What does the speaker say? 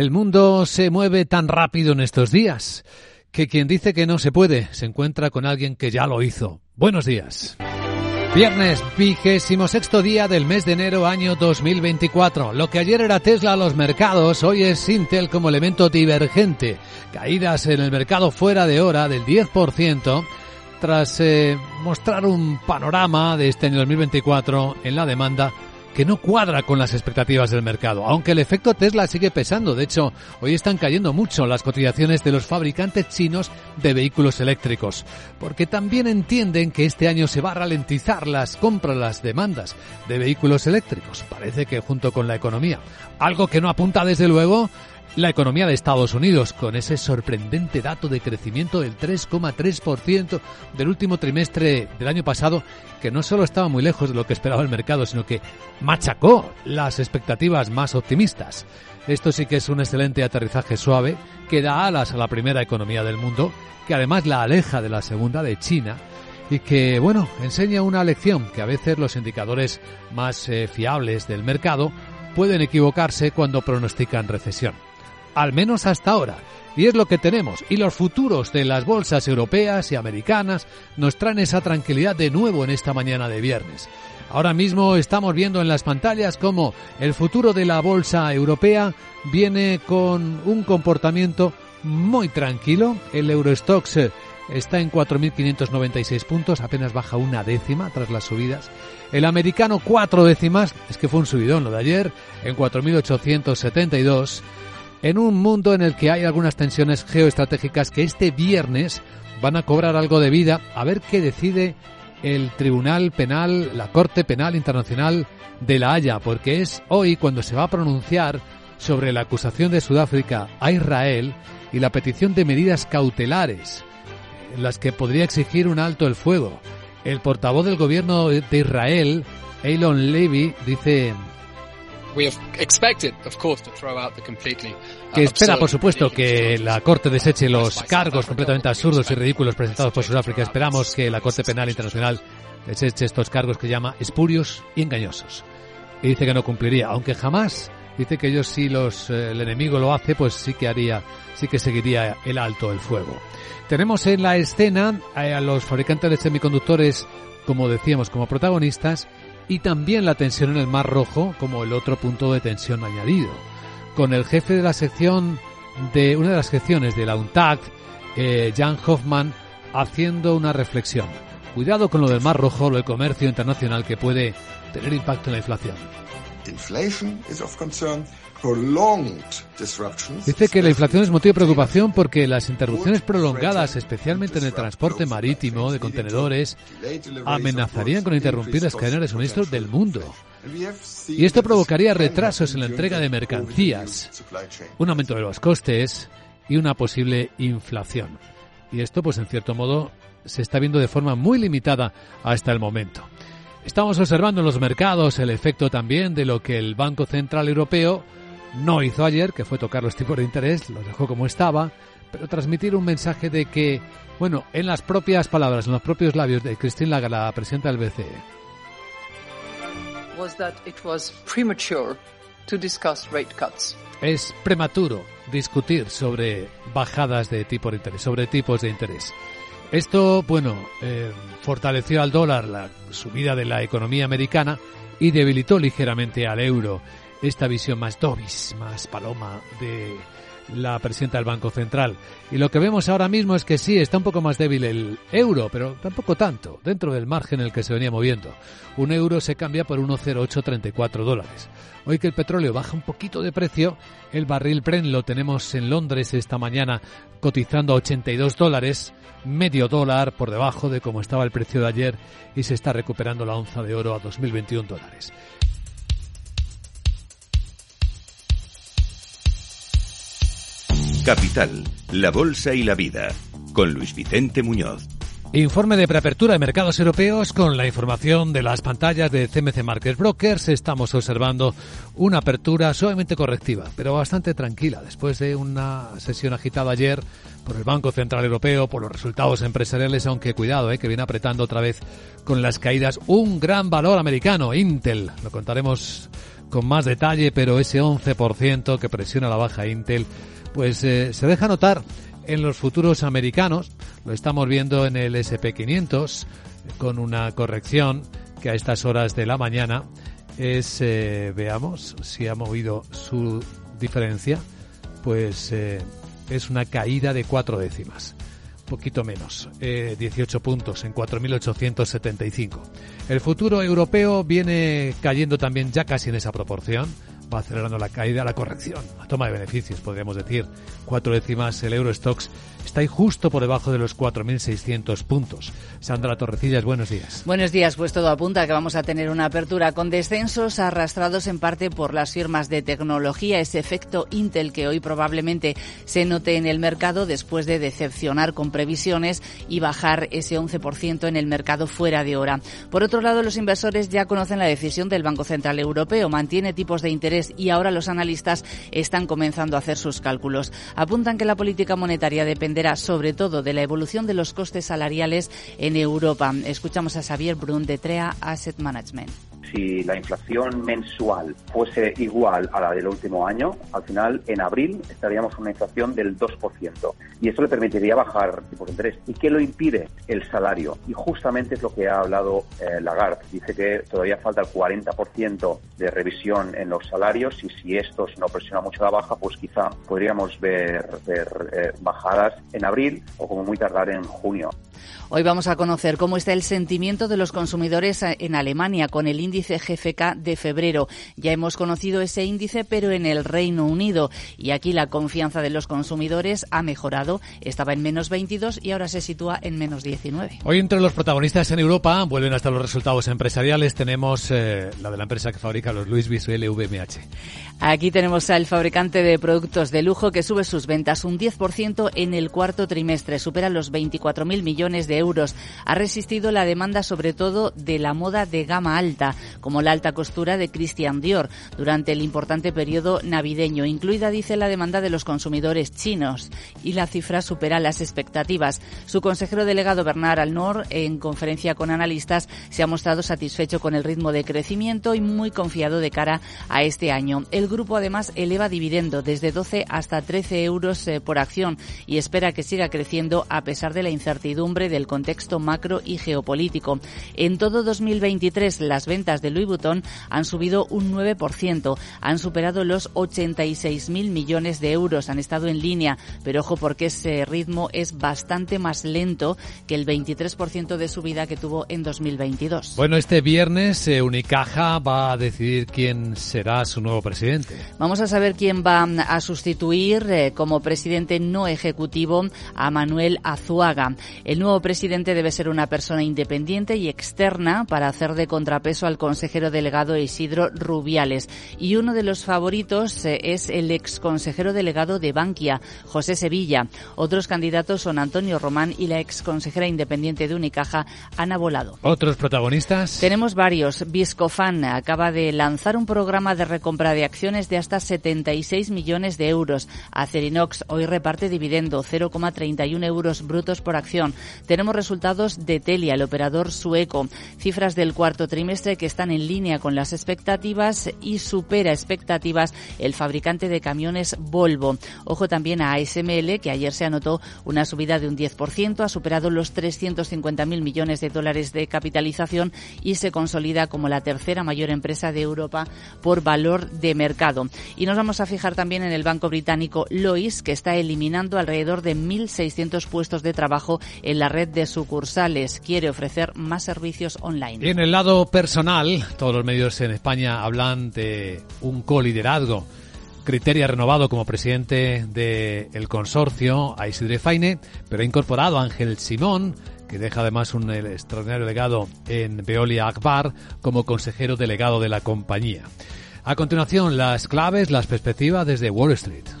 El mundo se mueve tan rápido en estos días que quien dice que no se puede se encuentra con alguien que ya lo hizo. Buenos días. Viernes, vigésimo sexto día del mes de enero año 2024. Lo que ayer era Tesla a los mercados, hoy es Intel como elemento divergente. Caídas en el mercado fuera de hora del 10% tras eh, mostrar un panorama de este año 2024 en la demanda que no cuadra con las expectativas del mercado, aunque el efecto Tesla sigue pesando. De hecho, hoy están cayendo mucho las cotizaciones de los fabricantes chinos de vehículos eléctricos, porque también entienden que este año se va a ralentizar las compras, las demandas de vehículos eléctricos. Parece que junto con la economía, algo que no apunta desde luego la economía de Estados Unidos, con ese sorprendente dato de crecimiento del 3,3% del último trimestre del año pasado, que no solo estaba muy lejos de lo que esperaba el mercado, sino que machacó las expectativas más optimistas. Esto sí que es un excelente aterrizaje suave que da alas a la primera economía del mundo, que además la aleja de la segunda de China, y que, bueno, enseña una lección que a veces los indicadores más eh, fiables del mercado pueden equivocarse cuando pronostican recesión al menos hasta ahora. Y es lo que tenemos. Y los futuros de las bolsas europeas y americanas nos traen esa tranquilidad de nuevo en esta mañana de viernes. Ahora mismo estamos viendo en las pantallas cómo el futuro de la bolsa europea viene con un comportamiento muy tranquilo. El Eurostox está en 4.596 puntos, apenas baja una décima tras las subidas. El americano cuatro décimas, es que fue un subidón lo de ayer, en 4.872 en un mundo en el que hay algunas tensiones geoestratégicas que este viernes van a cobrar algo de vida, a ver qué decide el Tribunal Penal, la Corte Penal Internacional de La Haya, porque es hoy cuando se va a pronunciar sobre la acusación de Sudáfrica a Israel y la petición de medidas cautelares, las que podría exigir un alto el fuego. El portavoz del gobierno de Israel, Elon Levy, dice que espera, por supuesto, que la Corte deseche los cargos completamente absurdos y ridículos presentados por Sudáfrica. Esperamos que la Corte Penal Internacional deseche estos cargos que llama espurios y engañosos. Y dice que no cumpliría, aunque jamás dice que ellos si los, eh, el enemigo lo hace, pues sí que haría, sí que seguiría el alto el fuego. Tenemos en la escena eh, a los fabricantes de semiconductores, como decíamos, como protagonistas, y también la tensión en el Mar Rojo como el otro punto de tensión añadido. Con el jefe de la sección de una de las secciones de la UNTAC, eh, Jan Hoffman, haciendo una reflexión. Cuidado con lo del Mar Rojo, lo del comercio internacional que puede tener impacto en la inflación. Dice que la inflación es motivo de preocupación porque las interrupciones prolongadas, especialmente en el transporte marítimo de contenedores, amenazarían con interrumpir las cadenas de suministro del mundo. Y esto provocaría retrasos en la entrega de mercancías, un aumento de los costes y una posible inflación. Y esto, pues en cierto modo, se está viendo de forma muy limitada hasta el momento. Estamos observando en los mercados el efecto también de lo que el Banco Central Europeo no hizo ayer, que fue tocar los tipos de interés, los dejó como estaba, pero transmitir un mensaje de que, bueno, en las propias palabras, en los propios labios de Christine Lagarde, la presidenta del BCE, Es prematuro discutir sobre bajadas de tipo de interés, sobre tipos de interés. Esto, bueno, eh, fortaleció al dólar la subida de la economía americana y debilitó ligeramente al euro. Esta visión más Dobis, más paloma de la presidenta del Banco Central. Y lo que vemos ahora mismo es que sí, está un poco más débil el euro, pero tampoco tanto, dentro del margen en el que se venía moviendo. Un euro se cambia por 1,0834 dólares. Hoy que el petróleo baja un poquito de precio, el barril Brent lo tenemos en Londres esta mañana cotizando a 82 dólares, medio dólar por debajo de como estaba el precio de ayer y se está recuperando la onza de oro a 2021 dólares. Capital, la Bolsa y la Vida, con Luis Vicente Muñoz. Informe de preapertura de mercados europeos con la información de las pantallas de CMC Market Brokers. Estamos observando una apertura suavemente correctiva, pero bastante tranquila después de una sesión agitada ayer por el Banco Central Europeo, por los resultados empresariales, aunque cuidado, eh, que viene apretando otra vez con las caídas un gran valor americano, Intel. Lo contaremos con más detalle, pero ese 11% que presiona la baja Intel, pues eh, se deja notar en los futuros americanos. Lo estamos viendo en el SP500 con una corrección que a estas horas de la mañana es, eh, veamos si ha movido su diferencia, pues eh, es una caída de cuatro décimas poquito menos, 18 puntos en 4.875. El futuro europeo viene cayendo también ya casi en esa proporción, va acelerando la caída, la corrección, la toma de beneficios, podríamos decir. Cuatro décimas el Eurostox está ahí justo por debajo de los 4.600 puntos. Sandra Torrecillas, buenos días. Buenos días, pues todo apunta que vamos a tener una apertura con descensos arrastrados en parte por las firmas de tecnología, ese efecto Intel que hoy probablemente se note en el mercado después de decepcionar con previsiones y bajar ese 11% en el mercado fuera de hora. Por otro lado, los inversores ya conocen la decisión del Banco Central Europeo, mantiene tipos de interés y ahora los analistas están comenzando a hacer sus cálculos. Apuntan que la política monetaria depende dependerá sobre todo de la evolución de los costes salariales en Europa. Escuchamos a Xavier Brun de TREA Asset Management si la inflación mensual fuese igual a la del último año, al final en abril estaríamos con una inflación del 2%. Y eso le permitiría bajar tipos de interés. ¿Y qué lo impide? El salario. Y justamente es lo que ha hablado eh, Lagarde. Dice que todavía falta el 40% de revisión en los salarios y si esto no presiona mucho la baja, pues quizá podríamos ver, eh, bajadas en abril o como muy tardar en junio. Hoy vamos a conocer cómo está el sentimiento de los consumidores en Alemania con el índice GFK de febrero. Ya hemos conocido ese índice, pero en el Reino Unido. Y aquí la confianza de los consumidores ha mejorado. Estaba en menos 22 y ahora se sitúa en menos 19. Hoy entre los protagonistas en Europa vuelven hasta los resultados empresariales. Tenemos eh, la de la empresa que fabrica los Louis Vuitton LVMH. Aquí tenemos al fabricante de productos de lujo que sube sus ventas un 10% en el cuarto trimestre. Supera los 24.000 millones de euros. Ha resistido la demanda sobre todo de la moda de gama alta, como la alta costura de Christian Dior, durante el importante periodo navideño, incluida, dice, la demanda de los consumidores chinos. Y la cifra supera las expectativas. Su consejero delegado Bernard Alnor, en conferencia con analistas, se ha mostrado satisfecho con el ritmo de crecimiento y muy confiado de cara a este año. El grupo además eleva dividendo desde 12 hasta 13 euros eh, por acción y espera que siga creciendo a pesar de la incertidumbre del contexto macro y geopolítico. En todo 2023 las ventas de Louis Vuitton han subido un 9%, han superado los 86.000 millones de euros, han estado en línea, pero ojo porque ese ritmo es bastante más lento que el 23% de subida que tuvo en 2022. Bueno, este viernes eh, Unicaja va a decidir quién será su nuevo presidente. Vamos a saber quién va a sustituir eh, como presidente no ejecutivo a Manuel Azuaga. El nuevo presidente debe ser una persona independiente y externa para hacer de contrapeso al consejero delegado Isidro Rubiales. Y uno de los favoritos eh, es el ex consejero delegado de Bankia, José Sevilla. Otros candidatos son Antonio Román y la ex consejera independiente de Unicaja, Ana Volado. ¿Otros protagonistas? Tenemos varios. Viscofan acaba de lanzar un programa de recompra de acciones de hasta 76 millones de euros. Acerinox hoy reparte dividendo 0,31 euros brutos por acción. Tenemos resultados de Telia, el operador sueco. Cifras del cuarto trimestre que están en línea con las expectativas y supera expectativas el fabricante de camiones Volvo. Ojo también a ASML, que ayer se anotó una subida de un 10%, ha superado los 350.000 millones de dólares de capitalización y se consolida como la tercera mayor empresa de Europa por valor de mercado. Y nos vamos a fijar también en el banco británico Lois, que está eliminando alrededor de 1.600 puestos de trabajo en la red de sucursales. Quiere ofrecer más servicios online. Y en el lado personal, todos los medios en España hablan de un coliderazgo. Criteria renovado como presidente del consorcio a Isidre Faine, pero ha incorporado a Ángel Simón, que deja además un extraordinario legado en Veolia Akbar como consejero delegado de la compañía. A continuación, las claves, las perspectivas desde Wall Street.